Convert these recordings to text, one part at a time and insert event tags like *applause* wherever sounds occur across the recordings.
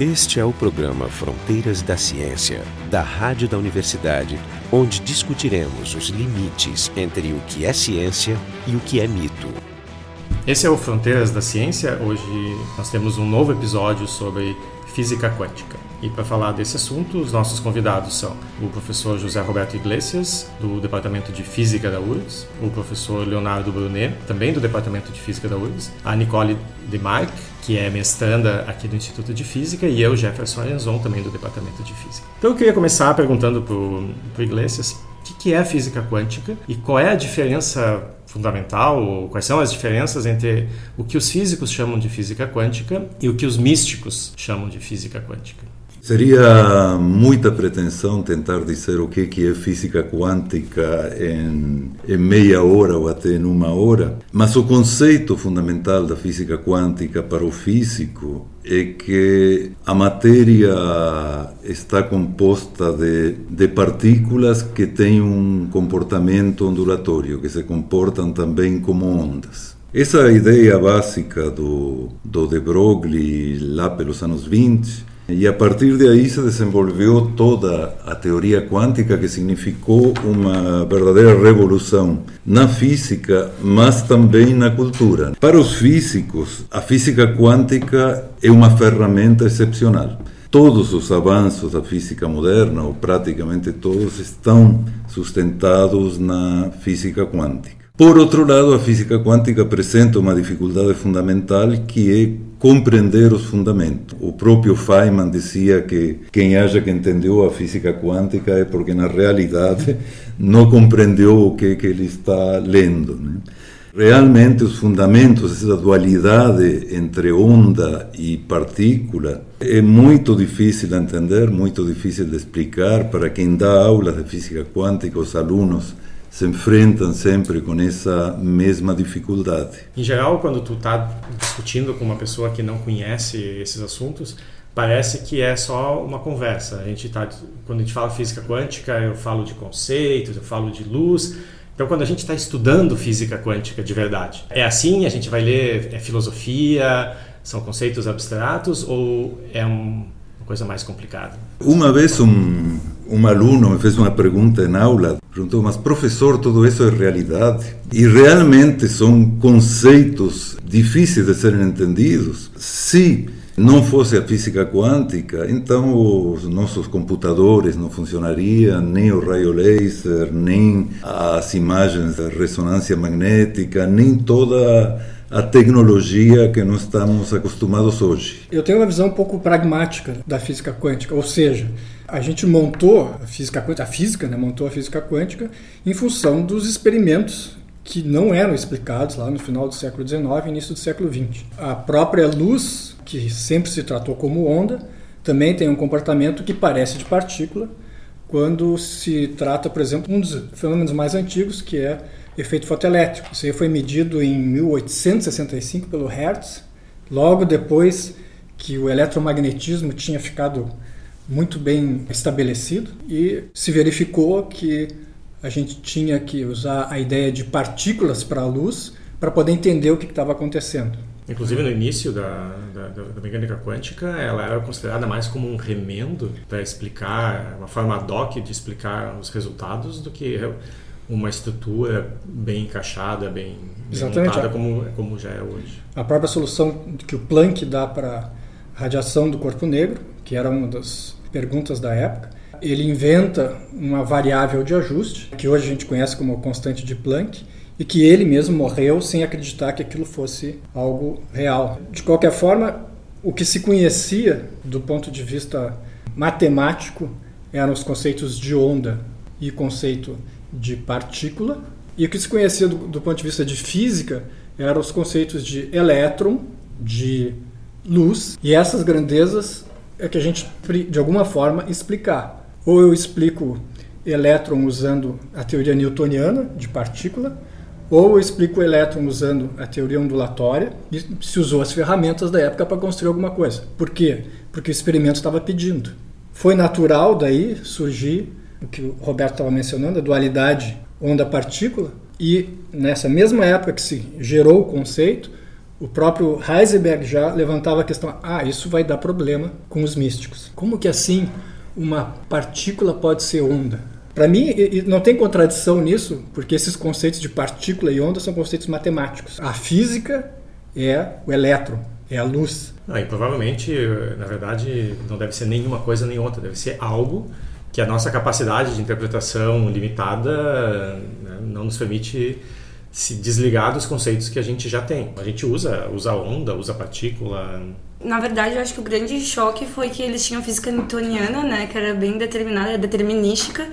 Este é o programa Fronteiras da Ciência, da Rádio da Universidade, onde discutiremos os limites entre o que é ciência e o que é mito. Esse é o Fronteiras da Ciência. Hoje nós temos um novo episódio sobre física quântica. E para falar desse assunto, os nossos convidados são o professor José Roberto Iglesias, do Departamento de Física da URGS, o professor Leonardo Brunet, também do Departamento de Física da URGS, a Nicole Demarque, que é mestranda aqui do Instituto de Física, e eu, Jefferson Arenzon, também do Departamento de Física. Então eu queria começar perguntando para o Iglesias o que é a física quântica e qual é a diferença fundamental, ou quais são as diferenças entre o que os físicos chamam de física quântica e o que os místicos chamam de física quântica. Seria muita pretensão tentar dizer o que é física quântica em, em, meia hora ou até em uma hora, mas o conceito fundamental da física quântica para o físico é que a matéria está composta de, de partículas que têm um comportamento ondulatório, que se comportam também como ondas. Essa é ideia básica do, do de Broglie lá pelos anos 20 e a partir de aí se desenvolveu toda a teoria quântica que significou uma verdadeira revolução na física, mas também na cultura. Para os físicos, a física quântica é uma ferramenta excepcional. Todos os avanços da física moderna, ou praticamente todos, estão sustentados na física quântica. Por outro lado, a física quântica apresenta uma dificuldade fundamental que é compreender os fundamentos. O próprio Feynman dizia que quem acha que entendeu a física quântica é porque na realidade *laughs* não compreendeu o que, que ele está lendo. Né? Realmente os fundamentos, essa dualidade entre onda e partícula, é muito difícil de entender, muito difícil de explicar para quem dá aulas de física quântica, os alunos se enfrentam sempre com essa mesma dificuldade. Em geral, quando tu está discutindo com uma pessoa que não conhece esses assuntos, parece que é só uma conversa. A gente tá, quando a gente fala física quântica, eu falo de conceitos, eu falo de luz. Então, quando a gente está estudando física quântica de verdade, é assim? A gente vai ler é filosofia, são conceitos abstratos ou é um, uma coisa mais complicada? Uma vez um um aluno me fez uma pergunta em aula, perguntou, mas professor, tudo isso é realidade? E realmente são conceitos difíceis de serem entendidos. Se não fosse a física quântica, então os nossos computadores não funcionariam, nem o raio laser, nem as imagens da ressonância magnética, nem toda a tecnologia que nós estamos acostumados hoje. Eu tenho uma visão um pouco pragmática da física quântica, ou seja, a gente montou a física quântica, a física né, montou a física quântica em função dos experimentos que não eram explicados lá no final do século XIX e início do século XX. A própria luz, que sempre se tratou como onda, também tem um comportamento que parece de partícula, quando se trata, por exemplo, um dos fenômenos mais antigos, que é efeito fotoelétrico. Isso aí foi medido em 1865 pelo Hertz, logo depois que o eletromagnetismo tinha ficado muito bem estabelecido e se verificou que a gente tinha que usar a ideia de partículas para a luz para poder entender o que estava acontecendo. Inclusive no início da, da, da, mecânica quântica, ela era considerada mais como um remendo para explicar, uma forma ad hoc de explicar os resultados do que uma estrutura bem encaixada, bem, bem montada como, como já é hoje. A própria solução que o Planck dá para radiação do corpo negro, que era uma das perguntas da época, ele inventa uma variável de ajuste, que hoje a gente conhece como constante de Planck, e que ele mesmo morreu sem acreditar que aquilo fosse algo real. De qualquer forma, o que se conhecia do ponto de vista matemático eram os conceitos de onda e conceito de partícula, e o que se conhecia do, do ponto de vista de física eram os conceitos de elétron, de luz, e essas grandezas é que a gente, de alguma forma, explicar. Ou eu explico elétron usando a teoria newtoniana de partícula, ou eu explico elétron usando a teoria ondulatória, e se usou as ferramentas da época para construir alguma coisa. Por quê? Porque o experimento estava pedindo. Foi natural daí surgir o que o Roberto estava mencionando, a dualidade onda-partícula, e nessa mesma época que se gerou o conceito, O próprio Heisenberg já levantava a questão: ah, isso vai dar problema com os místicos. Como que assim uma partícula pode ser onda? Para mim, não tem contradição nisso, porque esses conceitos de partícula e onda são conceitos matemáticos. A física é o elétron, é a luz. Ah, e provavelmente, na verdade, não deve ser nenhuma coisa nem outra, deve ser algo que a nossa capacidade de interpretação limitada né, não nos permite se desligar dos conceitos que a gente já tem. A gente usa, usa onda, usa partícula. Na verdade, eu acho que o grande choque foi que eles tinham física newtoniana, né, que era bem determinada, determinística,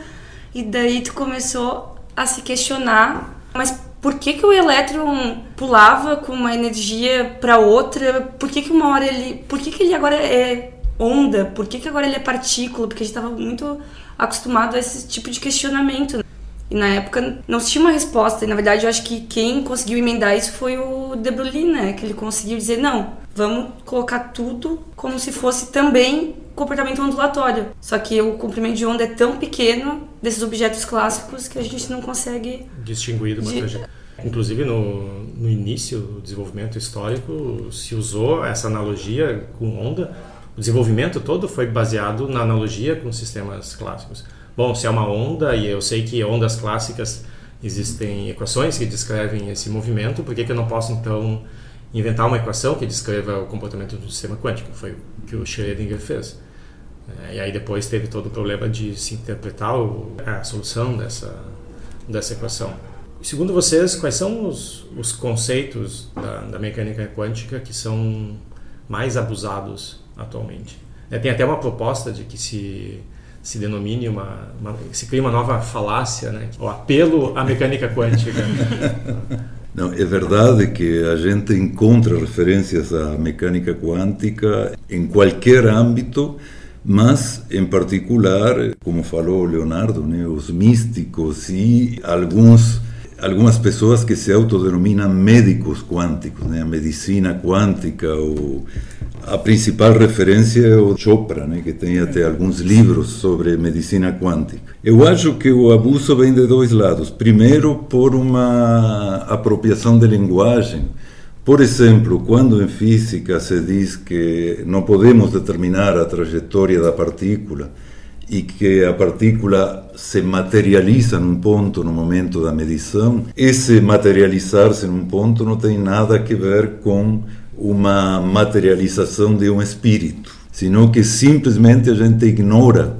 e daí tu começou a se questionar, mas por que, que o elétron pulava com uma energia para outra? Por que, que uma hora ele. Por que, que ele agora é onda? Por que, que agora ele é partícula? Porque a gente estava muito acostumado a esse tipo de questionamento. E na época não se tinha uma resposta. E na verdade eu acho que quem conseguiu emendar isso foi o De Broglie, né? Que ele conseguiu dizer: não, vamos colocar tudo como se fosse também comportamento ondulatório. Só que o comprimento de onda é tão pequeno desses objetos clássicos que a gente não consegue distinguir de uma trajetória. Inclusive no, no início do desenvolvimento histórico se usou essa analogia com onda. O desenvolvimento todo foi baseado na analogia com sistemas clássicos. Bom, se é uma onda e eu sei que ondas clássicas existem equações que descrevem esse movimento, por que, que eu não posso então inventar uma equação que descreva o comportamento do sistema quântico? Foi o que o Schrödinger fez. É, e aí depois teve todo o problema de se interpretar a solução dessa, dessa equação. Segundo vocês, quais são os, os conceitos da, da, mecânica quântica que são mais abusados atualmente? É, tem até uma proposta de que se se denomine uma, uma se cria uma nova falácia, né? O apelo à mecânica quântica. *laughs* Não, é verdade que a gente encontra referências à mecânica quântica em qualquer âmbito mas em particular, como falou Leonardo, né, os místicos e alguns algumas pessoas que se autodenominam médicos quânticos, né, a medicina quântica ou a principal referência é o Chopra, né, que tem até alguns livros sobre medicina quântica. Eu acho que o abuso vem de dois lados. Primeiro, por uma apropriação de linguagem por exemplo, quando em física se diz que não podemos determinar a trajetória da partícula e que a partícula se materializa num ponto no momento da medição, esse materializar-se num ponto não tem nada a ver com uma materialização de um espírito, senão que simplesmente a gente ignora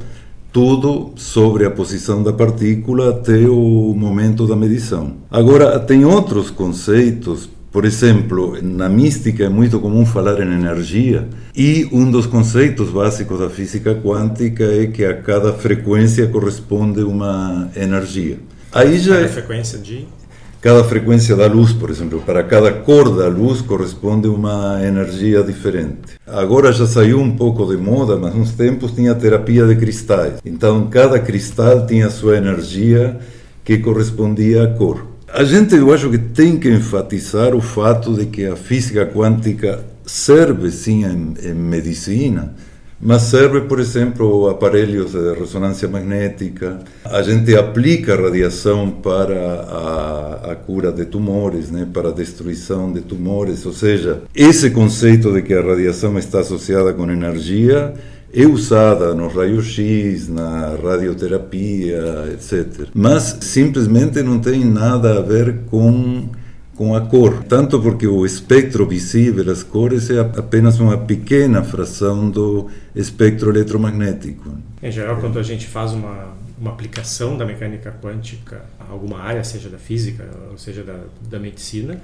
tudo sobre a posição da partícula até o momento da medição. Agora, tem outros conceitos por exemplo, na mística é muito comum falar em energia, e um dos conceitos básicos da física quântica é que a cada frequência corresponde uma energia. Aí já cada é frequência de cada frequência da luz, por exemplo, para cada cor da luz corresponde uma energia diferente. Agora já saiu um pouco de moda, mas uns tempos tinha terapia de cristais. Então cada cristal tinha sua energia que correspondia à cor. A gente, eu acho que tem que enfatizar o fato de que a física quântica serve sim em, em medicina, mas serve, por exemplo, aparelhos de ressonância magnética. A gente aplica radiação para a, a, cura de tumores, né, para a destruição de tumores. Ou seja, esse conceito de que a radiação está associada com energia é usada no raio-x, na radioterapia, etc. Mas simplesmente não tem nada a ver com com a cor, tanto porque o espectro visível, as cores, é apenas uma pequena fração do espectro eletromagnético. Em geral, quando a gente faz uma, uma aplicação da mecânica quântica a alguma área, seja da física ou seja da, da medicina,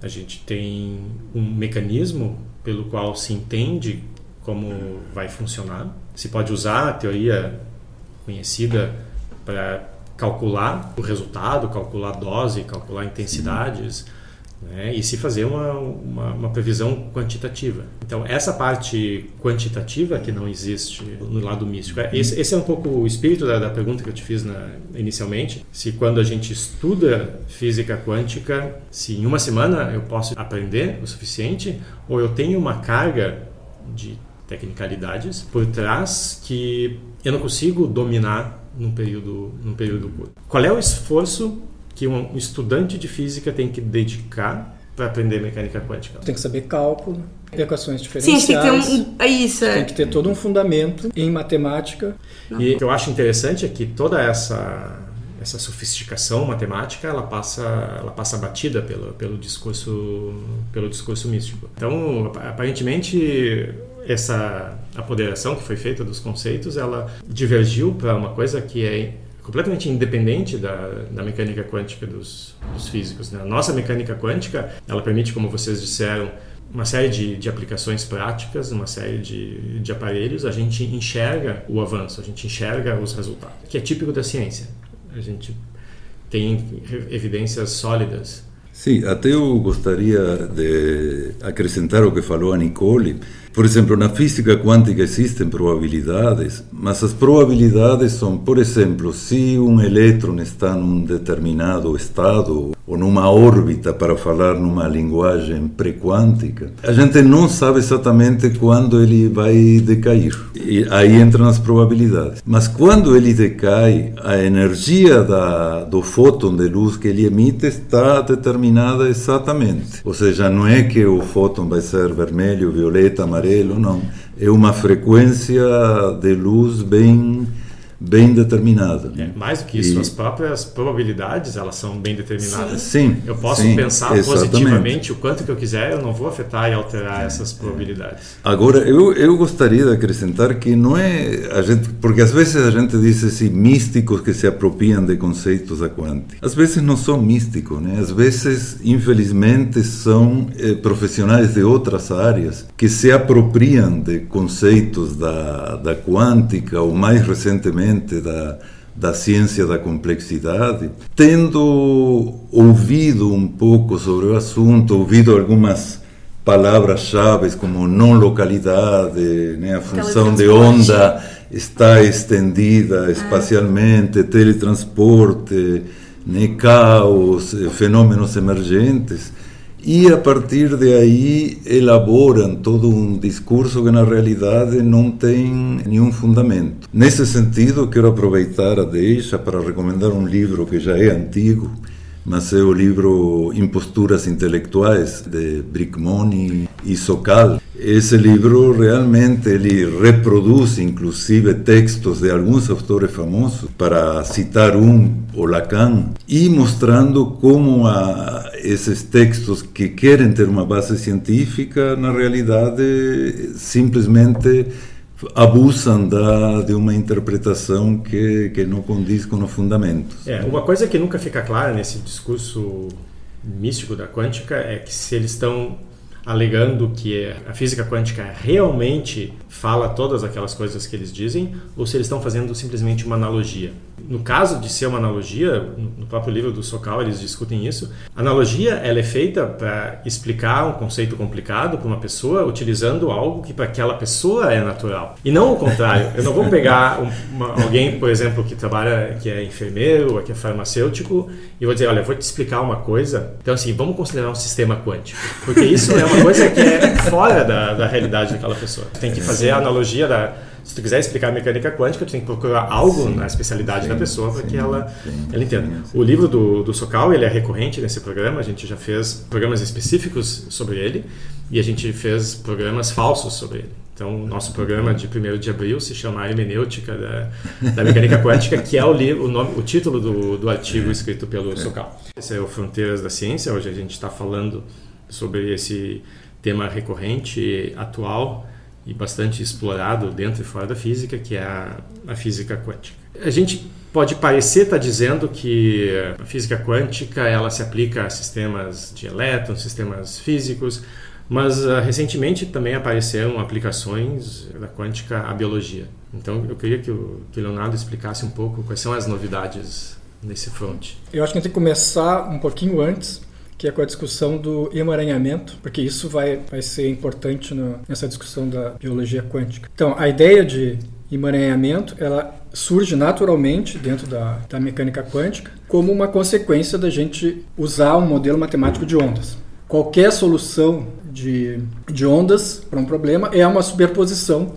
a gente tem um mecanismo pelo qual se entende como vai funcionar. Se pode usar a teoria conhecida para calcular o resultado, calcular a dose, calcular intensidades. Né? e se fazer uma, uma, uma, previsão quantitativa. Então, essa parte quantitativa que não existe no lado místico, é, esse, esse é um pouco o espírito da, da pergunta que eu te fiz na, inicialmente. Se quando a gente estuda física quântica, se em uma semana eu posso aprender o suficiente, ou eu tenho uma carga de tecnicalidades por trás que eu não consigo dominar num período, num período curto. Qual é o esforço que um estudante de física tem que dedicar para aprender mecânica quântica? Tem que saber cálculo, equações diferenciais. Sim, tem que ter um. É isso, é. Tem que ter todo um fundamento em matemática. E o que eu acho interessante é que toda essa essa sofisticação matemática ela passa ela passa batida pelo pelo discurso pelo discurso místico. Então, aparentemente essa apoderação que foi feita dos conceitos, ela divergiu para uma coisa que é completamente independente da, da mecânica quântica dos, dos físicos. Né? A nossa mecânica quântica, ela permite, como vocês disseram, uma série de, de aplicações práticas, uma série de, de aparelhos, a gente enxerga o avanço, a gente enxerga os resultados, que é típico da ciência. A gente tem evidências sólidas. Sim, até eu gostaria de acrescentar o que falou a Nicole, por exemplo, na física quântica existem probabilidades, mas as probabilidades são, por exemplo, se um elétron está num determinado estado ou numa órbita, para falar numa linguagem pré-quântica, a gente não sabe exatamente quando ele vai decair. E aí entram as probabilidades. Mas quando ele decai, a energia da, do fóton de luz que ele emite está determinada exatamente. Ou seja, não é que o fóton vai ser vermelho, violeta, amarelo, não. É uma frequência de luz bem bem determinada. É, mais do que isso, e... as próprias probabilidades elas são bem determinadas. Sim. Eu posso sim, pensar exatamente. positivamente o quanto que eu quiser, eu não vou afetar e alterar é, essas probabilidades. Agora eu, eu gostaria de acrescentar que não é a gente, porque às vezes a gente diz assim místicos que se apropriam de conceitos da quântica. Às vezes não são místicos, né? Às vezes, infelizmente, são eh, profissionais de outras áreas que se apropriam de conceitos da da quântica ou mais recentemente da, da ciência da complexidade, tendo ouvido um pouco sobre o assunto, ouvido algumas palavras-chave como não localidade, né, a função de onda está estendida espacialmente, teletransporte, né, caos, fenômenos emergentes e a partir de aí elaboram todo um discurso que na realidade não tem nenhum fundamento. Nesse sentido, quero aproveitar a deixa para recomendar um livro que já é antigo, mas é o livro Imposturas Intelectuais de Brickmoni e Sokal. Esse livro realmente ele inclusive textos de alguns autores famosos, para citar um, o Lacan, mostrando como a, esses textos que querem ter uma base científica, na realidade, simplesmente abusam da, de uma interpretação que, que não condiz com os fundamentos. É, uma coisa que nunca fica clara nesse discurso místico da quântica é que se eles estão alegando que a física quântica realmente fala todas aquelas coisas que eles dizem ou se eles estão fazendo simplesmente uma analogia. No caso de ser uma analogia, no próprio livro do Sokal eles discutem isso. A analogia ela é feita para explicar um conceito complicado para uma pessoa utilizando algo que para aquela pessoa é natural. E não o contrário. Eu não vou pegar uma, alguém, por exemplo, que trabalha, que é enfermeiro ou que é farmacêutico e vou dizer, olha, vou te explicar uma coisa. Então assim, vamos considerar um sistema quântico, porque isso é uma coisa que é fora da, da realidade daquela pessoa. Tem que fazer a analogia da se tu quiser explicar a mecânica quântica, tu tem que procurar algo sim, na especialidade sim, da pessoa para que ela, ela entenda. O livro do, do Sokal, ele é recorrente nesse programa, a gente já fez programas específicos sobre ele e a gente fez programas falsos sobre ele. Então, o nosso programa de 1 de abril se chama Hermenêutica da, da Mecânica Quântica, que é o, livro, o, nome, o título do, do artigo escrito pelo Sokal. Esse é o Fronteiras da Ciência, hoje a gente está falando sobre esse tema recorrente, atual, e bastante explorado dentro e fora da física, que é a, a física quântica. A gente pode parecer estar tá dizendo que a física quântica ela se aplica a sistemas de elétrons, sistemas físicos, mas uh, recentemente também apareceram aplicações da quântica à biologia. Então eu queria que o, que o Leonardo explicasse um pouco quais são as novidades nesse front. Eu acho que a gente tem que começar um pouquinho antes que é com a discussão do emaranhamento, porque isso vai, vai ser importante no, nessa discussão da biologia quântica. Então, a ideia de emaranhamento, ela surge naturalmente dentro da, da mecânica quântica como uma consequência da gente usar um modelo matemático de ondas. Qualquer solução de, de ondas para um problema é uma superposição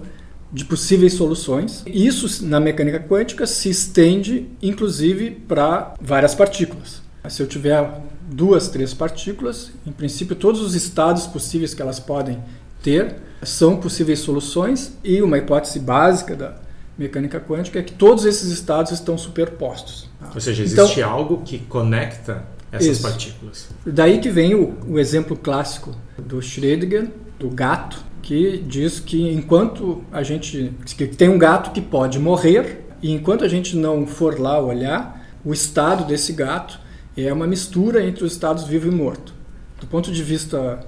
de possíveis soluções. Isso, na mecânica quântica, se estende inclusive para várias partículas. Se eu tiver duas, três partículas. Em princípio, todos os estados possíveis que elas podem ter são possíveis soluções e uma hipótese básica da mecânica quântica é que todos esses estados estão superpostos. Ou seja, existe então, algo que conecta essas isso. partículas. Daí que vem o, o exemplo clássico do Schrödinger, do gato, que diz que enquanto a gente que tem um gato que pode morrer e enquanto a gente não for lá olhar, o estado desse gato é uma mistura entre os estados vivo e morto. Do ponto de vista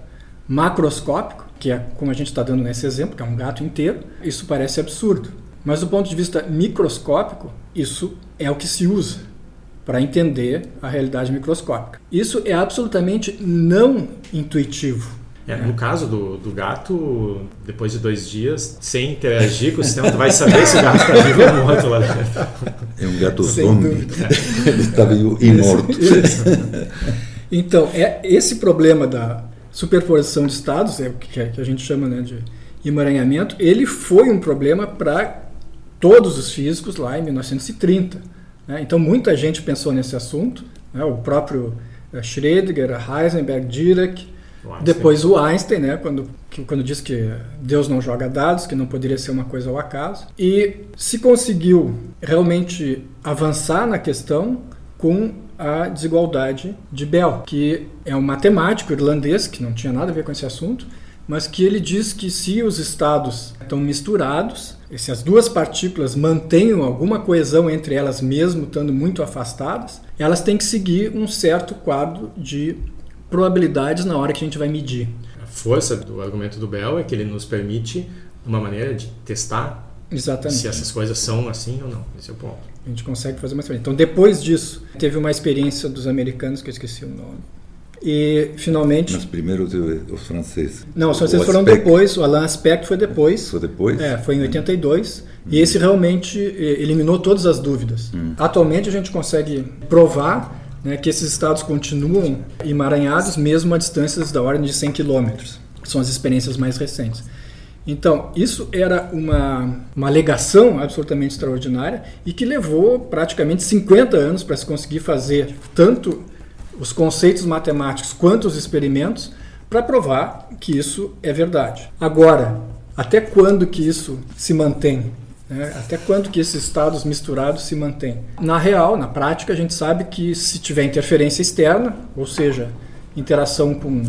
macroscópico, que é como a gente está dando nesse exemplo, que é um gato inteiro, isso parece absurdo. Mas do ponto de vista microscópico, isso é o que se usa para entender a realidade microscópica. Isso é absolutamente não intuitivo. É, no caso do, do gato, depois de dois dias, sem interagir com o sistema, tu vai saber se o gato está vivo ou morto lá dentro. É um gato zombie. *laughs* Ele está vivo e morto. Então, é esse problema da superposição de estados, é o que, que a gente chama né, de emaranhamento, ele foi um problema para todos os físicos lá em 1930. Né? Então, muita gente pensou nesse assunto, né? o próprio eh, Schrödinger, Heisenberg, Dirac, depois o Einstein, né, quando, quando disse que Deus não joga dados, que não poderia ser uma coisa ao acaso. E se conseguiu realmente avançar na questão com a desigualdade de Bell, que é um matemático irlandês, que não tinha nada a ver com esse assunto, mas que ele diz que se os estados estão misturados, se as duas partículas mantenham alguma coesão entre elas mesmo estando muito afastadas, elas têm que seguir um certo quadro de probabilidades na hora que a gente vai medir. A força do argumento do Bell é que ele nos permite uma maneira de testar Exatamente. se essas coisas são assim ou não. Esse é o ponto. A gente consegue fazer uma experiência. Então, depois disso, teve uma experiência dos americanos, que eu esqueci o nome. E, finalmente... Mas primeiro os franceses. Não, os franceses foram depois, o Alain Aspect foi depois. Foi depois? É, foi em 82. Hum. E esse realmente eh, eliminou todas as dúvidas. Hum. Atualmente, a gente consegue provar né, que esses estados continuam emaranhados mesmo a distâncias da ordem de 100 quilômetros. São as experiências mais recentes. Então, isso era uma, uma alegação absolutamente extraordinária e que levou praticamente 50 anos para se conseguir fazer tanto os conceitos matemáticos quanto os experimentos para provar que isso é verdade. Agora, até quando que isso se mantém? Né? Até quando que esses estados misturados se mantêm? Na real, na prática, a gente sabe que se tiver interferência externa, ou seja, interação com,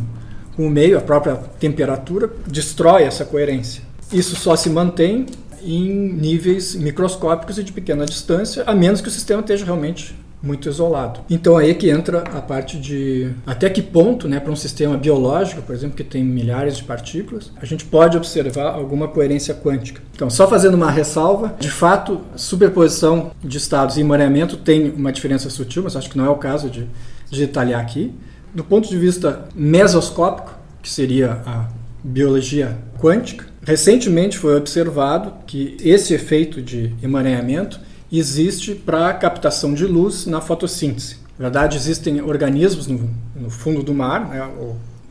com o meio, a própria temperatura, destrói essa coerência. Isso só se mantém em níveis microscópicos e de pequena distância, a menos que o sistema esteja realmente muito isolado. Então aí é que entra a parte de até que ponto, né, para um sistema biológico, por exemplo, que tem milhares de partículas, a gente pode observar alguma coerência quântica. Então, só fazendo uma ressalva, de fato, superposição de estados e emaranhamento tem uma diferença sutil, mas acho que não é o caso de, de detalhar aqui. Do ponto de vista mesoscópico, que seria a biologia quântica, recentemente foi observado que esse efeito de emaranhamento existe para captação de luz na fotossíntese. Na verdade, existem organismos no, no fundo do mar, né,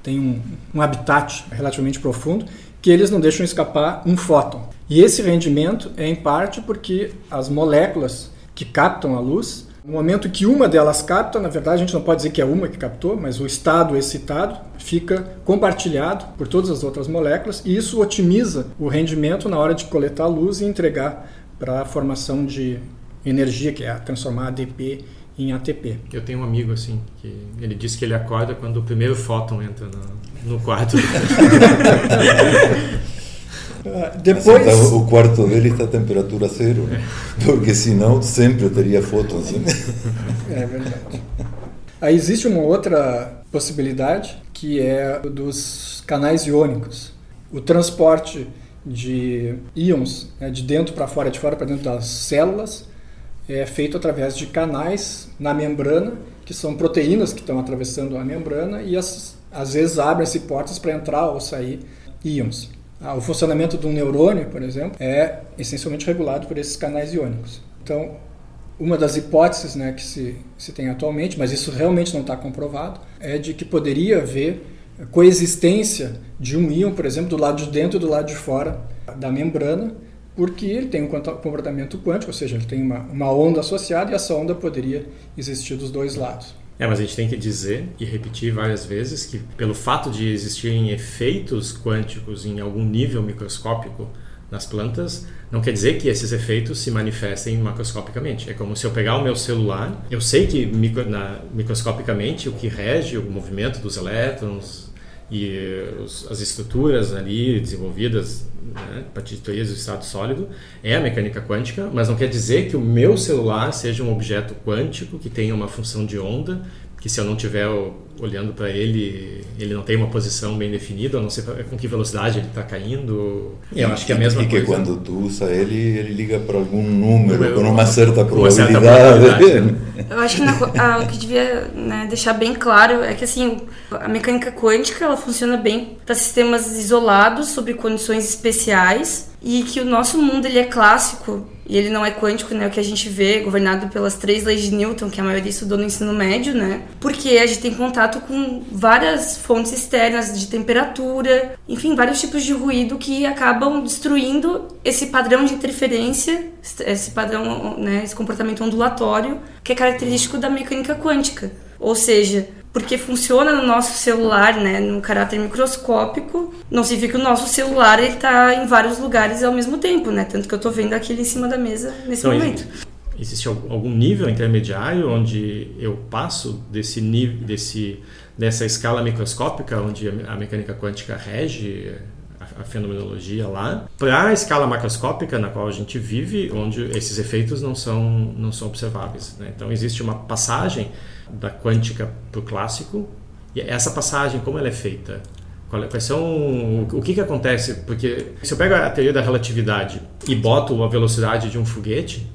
tem um, um habitat relativamente profundo, que eles não deixam escapar um fóton. E esse rendimento é em parte porque as moléculas que captam a luz, no momento que uma delas capta, na verdade a gente não pode dizer que é uma que captou, mas o estado excitado fica compartilhado por todas as outras moléculas e isso otimiza o rendimento na hora de coletar a luz e entregar para a formação de energia, que é transformar ADP em ATP. Eu tenho um amigo assim, que ele diz que ele acorda quando o primeiro fóton entra no, no quarto. *laughs* Depois... Então, o quarto dele está a temperatura zero, é. porque senão sempre teria fótons. É verdade. *laughs* Aí existe uma outra possibilidade que é dos canais iônicos. O transporte de íons né, de dentro para fora, de fora para dentro das células, é feito através de canais na membrana, que são proteínas que estão atravessando a membrana e as, às vezes abrem-se portas para entrar ou sair íons. Ah, o funcionamento de um neurônio, por exemplo, é essencialmente regulado por esses canais iônicos. Então, uma das hipóteses né, que se, se tem atualmente, mas isso realmente não está comprovado, é de que poderia haver coexistência de um íon, por exemplo, do lado de dentro e do lado de fora da membrana, porque ele tem um comportamento quântico, ou seja, ele tem uma, uma onda associada e essa onda poderia existir dos dois lados. É, mas a gente tem que dizer e repetir várias vezes que, pelo fato de existirem efeitos quânticos em algum nível microscópico nas plantas, não quer dizer que esses efeitos se manifestem macroscopicamente. É como se eu pegar o meu celular, eu sei que micro, na, microscopicamente o que rege o movimento dos elétrons e os, as estruturas ali desenvolvidas né, para teorias do estado sólido é a mecânica quântica, mas não quer dizer que o meu celular seja um objeto quântico que tenha uma função de onda que se eu não estiver olhando para ele, ele não tem uma posição bem definida, eu não sei com que velocidade ele está caindo. E eu acho que é a mesma coisa. E que quando tu usa ele, ele liga para algum número, eu, com uma certa probabilidade. Uma certa probabilidade né? Eu acho que na, o que devia né, deixar bem claro é que assim, a mecânica quântica ela funciona bem para sistemas isolados, sob condições especiais, e que o nosso mundo ele é clássico e ele não é quântico, né? O que a gente vê governado pelas três leis de Newton, que a maioria estudou no ensino médio, né? Porque a gente tem contato com várias fontes externas de temperatura, enfim, vários tipos de ruído que acabam destruindo esse padrão de interferência, esse padrão, né, esse comportamento ondulatório que é característico da mecânica quântica. Ou seja, porque funciona no nosso celular, né, no caráter microscópico, não significa que o nosso celular ele tá em vários lugares ao mesmo tempo, né? Tanto que eu estou vendo aquele em cima da mesa nesse então, momento. Existe algum nível intermediário onde eu passo desse nível, desse dessa escala microscópica onde a mecânica quântica rege a fenomenologia lá, para a escala macroscópica na qual a gente vive, onde esses efeitos não são não são observáveis. Né? Então existe uma passagem da quântica para o clássico. E essa passagem, como ela é feita? É, quais são, o que, que acontece? Porque se eu pego a teoria da relatividade e boto a velocidade de um foguete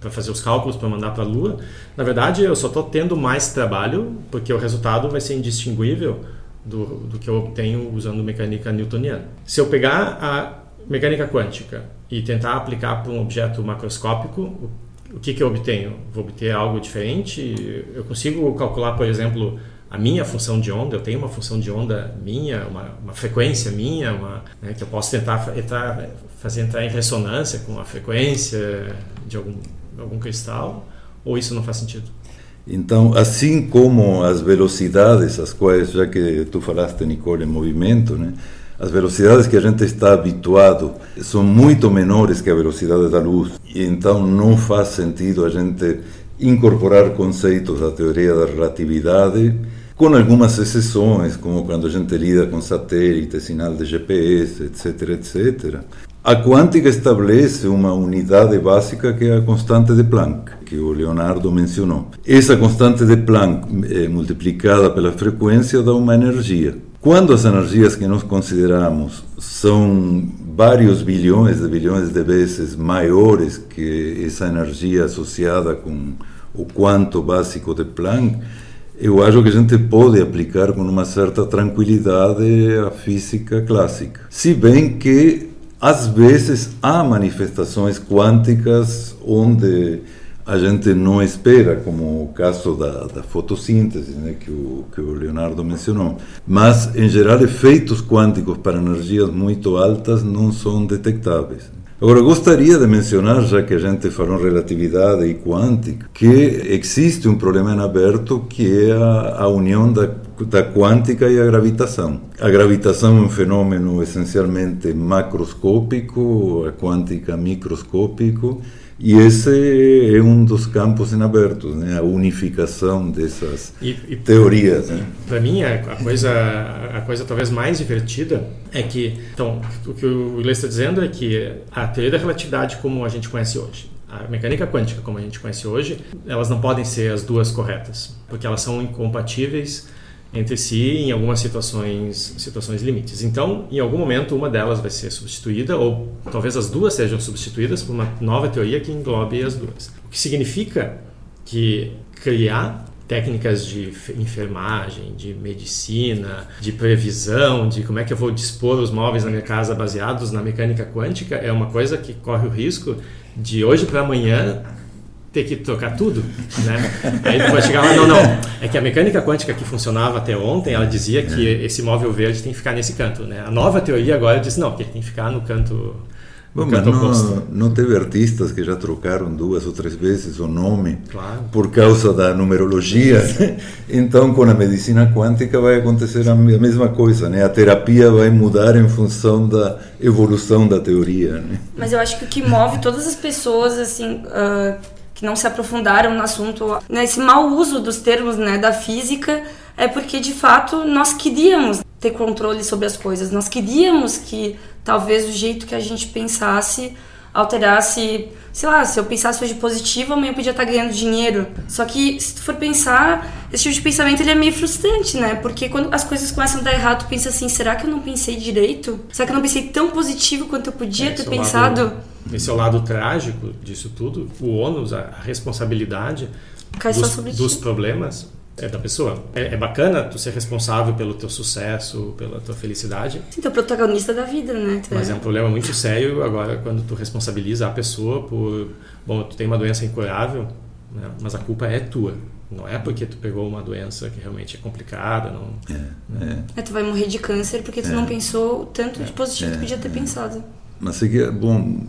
para fazer os cálculos para mandar para a Lua, na verdade eu só estou tendo mais trabalho porque o resultado vai ser indistinguível do, do que eu obtenho usando mecânica newtoniana. Se eu pegar a mecânica quântica e tentar aplicar para um objeto macroscópico, o que, que eu obtenho? Vou obter algo diferente? Eu consigo calcular, por exemplo, a minha função de onda, eu tenho uma função de onda minha, uma, uma frequência minha, uma, né, que eu posso tentar entrar, fazer entrar em ressonância com a frequência de algum, algum cristal, ou isso não faz sentido? Então, assim como as velocidades, as quais, já que tu falaste, Nicole, em movimento, né, as velocidades que a gente está habituado são muito menores que a velocidade da luz, e então não faz sentido a gente incorporar conceitos da teoria da relatividade, com algumas exceções, como quando a gente lida com satélites, sinal de GPS, etc, etc. A quântica estabelece uma unidade básica que é a constante de Planck, que o Leonardo mencionou. Essa constante de Planck, eh, multiplicada pela frequência, dá uma energia. Quando as energias que nós consideramos são vários bilhões de bilhões de vezes maiores que essa energia associada com o quanto básico de Planck, eu acho que a gente pode aplicar com uma certa tranquilidade a física clássica. Se bem que, às vezes, há manifestações quânticas onde a gente não espera, como o caso da, da fotossíntese, né, que, o, que o Leonardo mencionou. Mas, em geral, efeitos quânticos para energias muito altas não são detectáveis. Agora, gostaria de mencionar, já que a gente falou em relatividade e quântica, que existe um problema em aberto que é a, a união da, da quântica e a gravitação. A gravitação é um fenômeno essencialmente macroscópico, a quântica microscópico, e esse é um dos campos em aberto, né? a unificação dessas e, e teorias. Né? Para mim, a, a, coisa, a coisa talvez mais divertida é que, então, o que o Iglesias está dizendo é que a teoria da relatividade como a gente conhece hoje, a mecânica quântica como a gente conhece hoje, elas não podem ser as duas corretas, porque elas são incompatíveis entre si em algumas situações, situações limites. Então, em algum momento, uma delas vai ser substituída, ou talvez as duas sejam substituídas por uma nova teoria que englobe as duas. O que significa que criar técnicas de enfermagem, de medicina, de previsão, de como é que eu vou dispor os móveis na minha casa baseados na mecânica quântica é uma coisa que corre o risco de hoje para amanhã ter que trocar tudo, né? Aí depois chegar lá, não, não, é que a mecânica quântica que funcionava até ontem, ela dizia que é. esse móvel verde tem que ficar nesse canto, né? A nova teoria agora diz não, que ele tem que ficar no canto Bom, mas não, não, teve artistas que já trocaram duas ou três vezes o nome claro. por causa da numerologia. *laughs* então, com a medicina quântica vai acontecer a mesma coisa, né? A terapia vai mudar em função da evolução da teoria. Né? Mas eu acho que o que move todas as pessoas, assim, uh, que não se aprofundaram no assunto, nesse mau uso dos termos, né, da física, é porque de fato nós queríamos ter controle sobre as coisas, nós queríamos que talvez o jeito que a gente pensasse alterasse, sei lá, se eu pensasse hoje positivo, amanhã eu podia estar ganhando dinheiro. Só que se tu for pensar, esse tipo de pensamento ele é meio frustrante, né? Porque quando as coisas começam a dar errado, tu pensa assim, será que eu não pensei direito? Será que eu não pensei tão positivo quanto eu podia é, ter pensado? Lado, esse é o lado trágico disso tudo, o ônus, a responsabilidade dos, dos problemas é da pessoa. É, é, bacana tu ser responsável pelo teu sucesso, pela tua felicidade. Sim, tu é o protagonista da vida, né? Tu Mas é um problema muito sério agora quando tu responsabiliza a pessoa por, bom, tu tem uma doença incurável, né? mas a culpa é tua. Não é porque tu pegou uma doença que realmente é complicada, não. É, né? é. é tu vai morrer de câncer porque tu é. não pensou tanto de positivo que tu podia ter pensado. Mas é que, bom,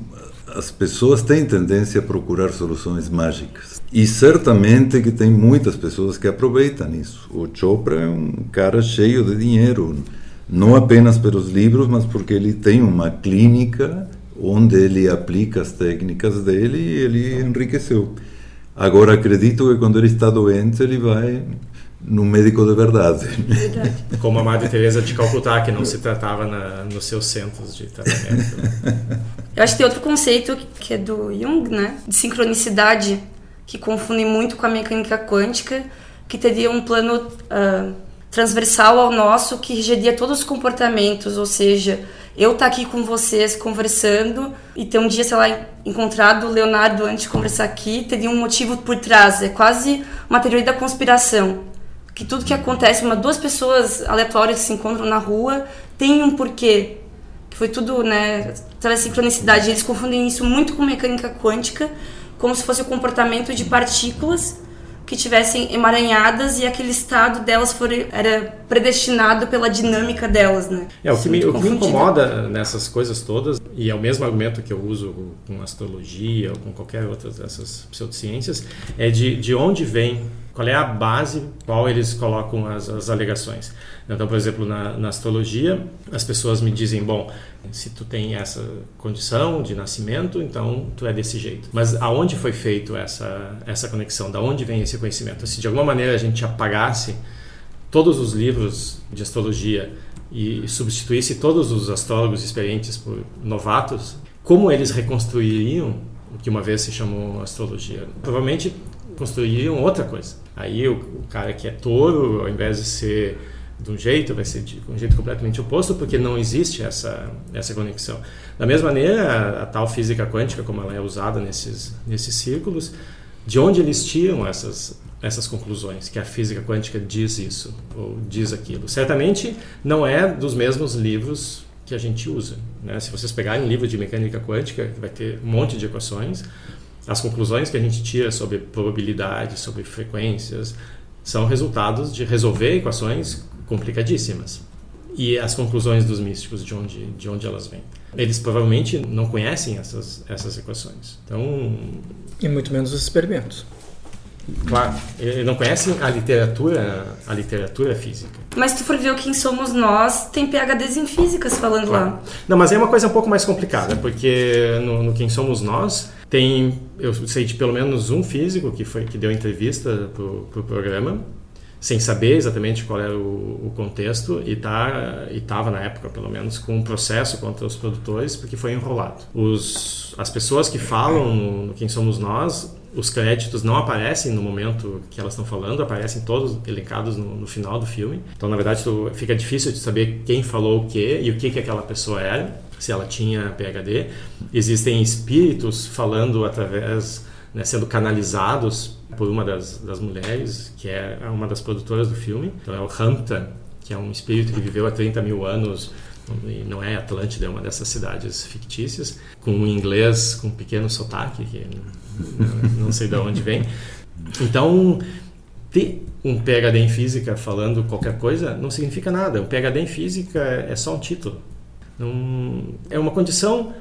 as pessoas têm tendência a procurar soluções mágicas. E certamente que tem muitas pessoas que aproveitam isso. O Chopra é um cara cheio de dinheiro, não apenas pelos livros, mas porque ele tem uma clínica onde ele aplica as técnicas dele e ele enriqueceu. Agora acredito que quando ele está doente ele vai no médico de verdade. verdade. Como a Madre Teresa de Calcutá, que não se tratava na, nos seus centros de tratamento. Eu acho que tem outro conceito que é do Jung, né? De sincronicidade, que confunde muito com a mecânica quântica, que teria um plano uh, transversal ao nosso que regeria todos os comportamentos, ou seja, eu estar tá aqui com vocês conversando e ter um dia, sei lá, encontrado o Leonardo antes de conversar aqui, teria um motivo por trás. É quase uma teoria da conspiração que tudo que acontece, uma duas pessoas aleatórias que se encontram na rua tem um porquê. Que foi tudo, né, sincronicidade. Eles confundem isso muito com mecânica quântica, como se fosse o comportamento de partículas que tivessem emaranhadas e aquele estado delas for, era predestinado pela dinâmica delas, né? É, o que, me, o que me incomoda nessas coisas todas, e é o mesmo argumento que eu uso com astrologia ou com qualquer outra dessas pseudociências, é de, de onde vem qual é a base qual eles colocam as, as alegações. Então, por exemplo, na, na, astrologia, as pessoas me dizem, bom, se tu tem essa condição de nascimento, então tu é desse jeito. Mas aonde foi feito essa essa conexão? Da onde vem esse conhecimento? Se de alguma maneira a gente apagasse todos os livros de astrologia e substituísse todos os astrólogos experientes por novatos, como eles reconstruiriam o que uma vez se chamou astrologia? Provavelmente construiriam outra coisa. Aí o, o, cara que é touro, ao invés de ser de um jeito, vai ser de um jeito completamente oposto, porque não existe essa, essa conexão. Da mesma maneira, a, a tal física quântica, como ela é usada nesses, nesses círculos, de onde eles tiram essas, essas conclusões, que a física quântica diz isso, ou diz aquilo. Certamente não é dos mesmos livros que a gente usa. Né? Se vocês pegarem um livro de mecânica quântica, vai ter um monte de equações, as conclusões que a gente tira sobre probabilidade, sobre frequências, são resultados de resolver equações complicadíssimas. E as conclusões dos místicos, de onde, de onde elas vêm? Eles provavelmente não conhecem essas, essas equações. Então... E muito menos os experimentos. Claro, eles não conhecem a literatura, a literatura física. Mas se tu for ver o Quem Somos Nós, tem PHDs em físicas falando claro. lá. Não, mas é uma coisa um pouco mais complicada, porque no, no Quem Somos Nós tem, eu sei de pelo menos um físico que foi que deu entrevista para o pro programa, sem saber exatamente qual era o, o contexto e tá e estava na época pelo menos com um processo contra os produtores porque foi enrolado. Os as pessoas que falam no, no quem somos nós os créditos não aparecem no momento que elas estão falando, aparecem todos elencados no, no, final do filme. Então, na verdade, fica difícil de saber quem falou o que e o que, que aquela pessoa era, se ela tinha PhD. Existem espíritos falando através, né, sendo canalizados por uma das, das mulheres, que é uma das produtoras do filme. Então, é o Hamta, que é um espírito que viveu há 30 mil anos e não é Atlântida, é uma dessas cidades fictícias, com um inglês com um pequeno sotaque, que não sei de onde vem. Então, ter um PhD em física falando qualquer coisa não significa nada. Um PhD em física é só um título. Não, é uma condição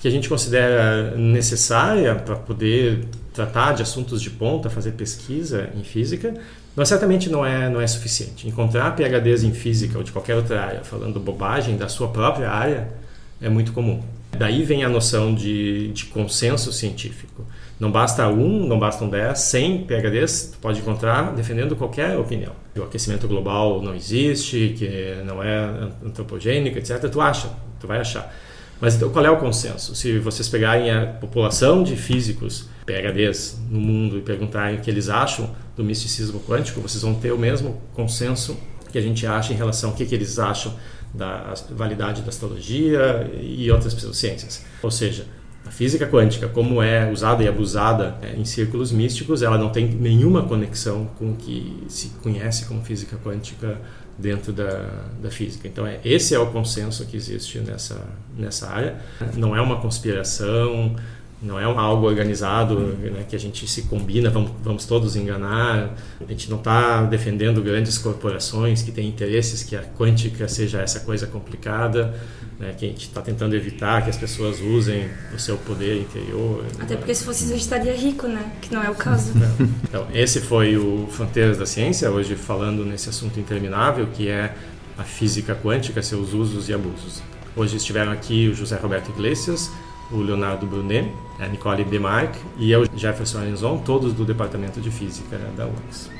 que a gente considera necessária para poder tratar de assuntos de ponta, fazer pesquisa em física, mas certamente não é, não é suficiente. Encontrar PHDs em física ou de qualquer outra área falando bobagem da sua própria área é muito comum. Daí vem a noção de, de consenso científico. Não basta um, não bastam dez, cem PHDs, tu pode encontrar defendendo qualquer opinião. Que o aquecimento global não existe, que não é antropogênico, etc. Tu acha, tu vai achar. Mas então, qual é o consenso? Se vocês pegarem a população de físicos, PHDs, no mundo e perguntarem o que eles acham do misticismo quântico, vocês vão ter o mesmo consenso que a gente acha em relação ao que, que eles acham da validade da astrologia e outras pseudociências. Ou seja, a física quântica, como é usada e abusada é, em círculos místicos, ela não tem nenhuma conexão com o que se conhece como física quântica dentro da, da física. Então, é, esse é o consenso que existe nessa, nessa área. Não é uma conspiração, não é algo organizado né, que a gente se combina, vamos, vamos todos enganar. A gente não está defendendo grandes corporações que têm interesses que a quântica seja essa coisa complicada, né, que a gente está tentando evitar que as pessoas usem o seu poder interior. Até porque se fosse isso a gente estaria rico, né? Que não é o caso. Então, então, esse foi o Fronteiras da Ciência, hoje falando nesse assunto interminável que é a física quântica, seus usos e abusos. Hoje estiveram aqui o José Roberto Iglesias, o Leonardo Brunet, a Nicole Demarque e eu, Jefferson Arenzon, todos do Departamento de Física da UFRGS.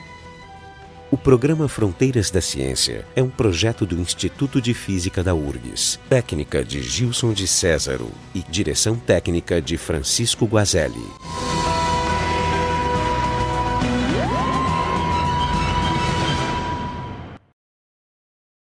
O programa Fronteiras da Ciência é um projeto do Instituto de Física da URGS, técnica de Gilson de Césaro e direção técnica de Francisco Guazelli.